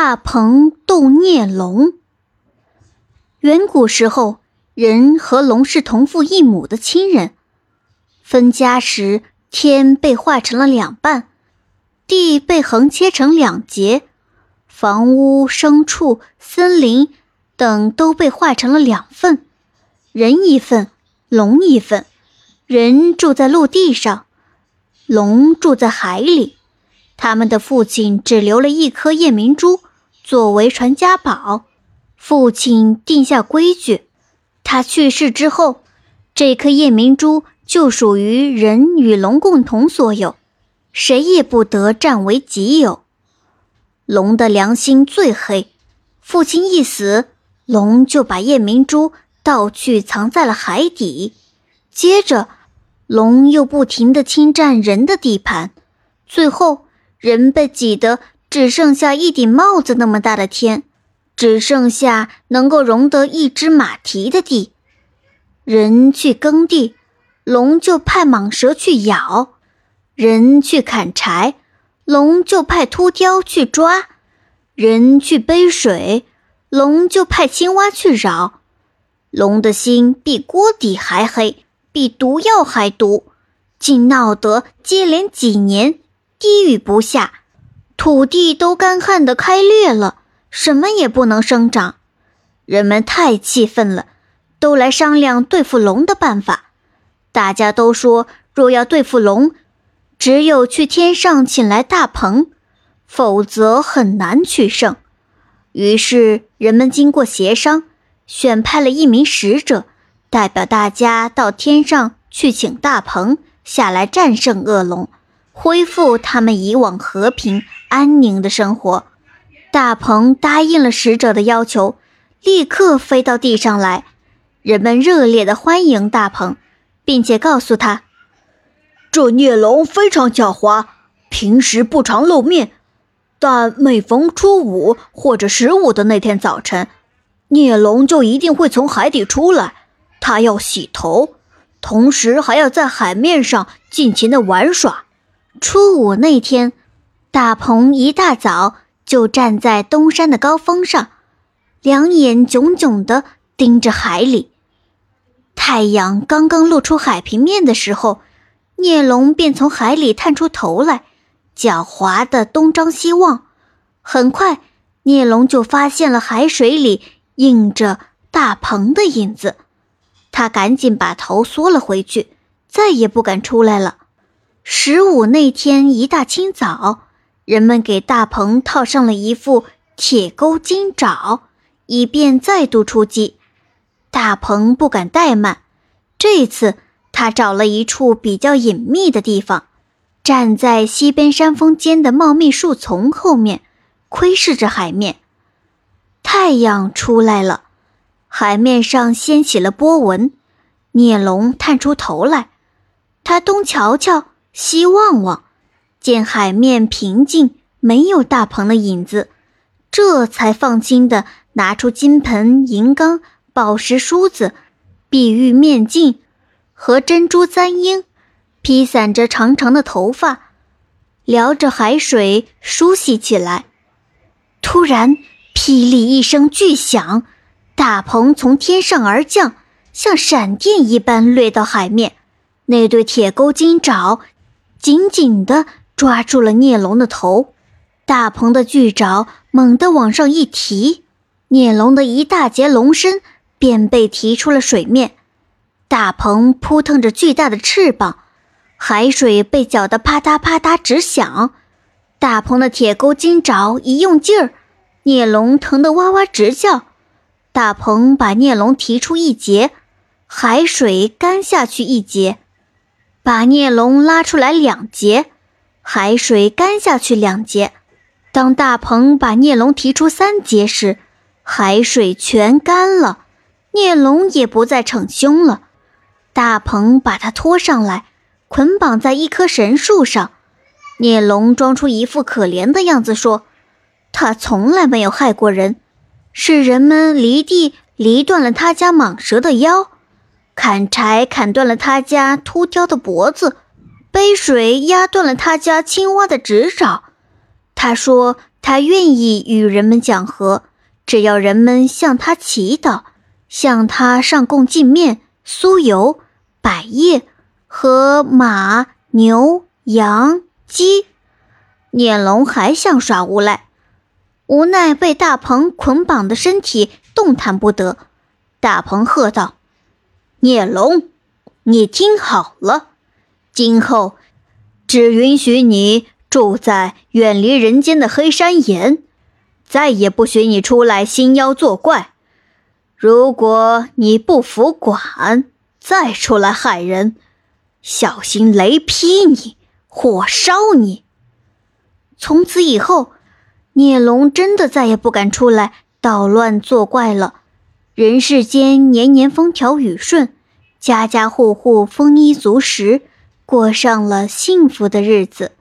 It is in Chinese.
大鹏斗孽龙。远古时候，人和龙是同父异母的亲人。分家时，天被划成了两半，地被横切成两截，房屋、牲畜、森林等都被划成了两份，人一份，龙一份。人住在陆地上，龙住在海里。他们的父亲只留了一颗夜明珠作为传家宝。父亲定下规矩，他去世之后，这颗夜明珠就属于人与龙共同所有，谁也不得占为己有。龙的良心最黑，父亲一死，龙就把夜明珠盗去藏在了海底。接着，龙又不停地侵占人的地盘，最后。人被挤得只剩下一顶帽子那么大的天，只剩下能够容得一只马蹄的地。人去耕地，龙就派蟒蛇去咬；人去砍柴，龙就派秃雕去抓；人去背水，龙就派青蛙去扰。龙的心比锅底还黑，比毒药还毒，竟闹得接连几年。滴雨不下，土地都干旱的开裂了，什么也不能生长。人们太气愤了，都来商量对付龙的办法。大家都说，若要对付龙，只有去天上请来大鹏，否则很难取胜。于是，人们经过协商，选派了一名使者，代表大家到天上去请大鹏下来战胜恶龙。恢复他们以往和平安宁的生活。大鹏答应了使者的要求，立刻飞到地上来。人们热烈地欢迎大鹏，并且告诉他：“这孽龙非常狡猾，平时不常露面，但每逢初五或者十五的那天早晨，孽龙就一定会从海底出来。他要洗头，同时还要在海面上尽情地玩耍。”初五那天，大鹏一大早就站在东山的高峰上，两眼炯炯地盯着海里。太阳刚刚露出海平面的时候，孽龙便从海里探出头来，狡猾地东张西望。很快，孽龙就发现了海水里映着大鹏的影子，他赶紧把头缩了回去，再也不敢出来了。十五那天一大清早，人们给大鹏套上了一副铁钩金爪，以便再度出击。大鹏不敢怠慢，这次他找了一处比较隐秘的地方，站在西边山峰间的茂密树丛后面，窥视着海面。太阳出来了，海面上掀起了波纹。孽龙探出头来，他东瞧瞧。西望望，见海面平静，没有大鹏的影子，这才放心的拿出金盆、银缸、宝石梳子、碧玉面镜和珍珠簪缨，披散着长长的头发，撩着海水梳洗起来。突然，霹雳一声巨响，大鹏从天上而降，像闪电一般掠到海面，那对铁钩金爪。紧紧地抓住了孽龙的头，大鹏的巨爪猛地往上一提，孽龙的一大截龙身便被提出了水面。大鹏扑腾着巨大的翅膀，海水被搅得啪嗒啪嗒直响。大鹏的铁钩金爪一用劲儿，孽龙疼得哇哇直叫。大鹏把孽龙提出一截，海水干下去一截。把孽龙拉出来两截，海水干下去两截。当大鹏把孽龙提出三截时，海水全干了，孽龙也不再逞凶了。大鹏把它拖上来，捆绑在一棵神树上。孽龙装出一副可怜的样子，说：“他从来没有害过人，是人们离地离断了他家蟒蛇的腰。”砍柴砍断了他家秃雕的脖子，背水压断了他家青蛙的指爪。他说他愿意与人们讲和，只要人们向他祈祷，向他上供镜面、酥油、百叶和马、牛、羊、鸡。孽龙还想耍无赖，无奈被大鹏捆绑的身体动弹不得。大鹏喝道：“孽龙，你听好了，今后只允许你住在远离人间的黑山岩，再也不许你出来兴妖作怪。如果你不服管，再出来害人，小心雷劈你，火烧你。”从此以后，孽龙真的再也不敢出来捣乱作怪了。人世间年年风调雨顺，家家户户丰衣足食，过上了幸福的日子。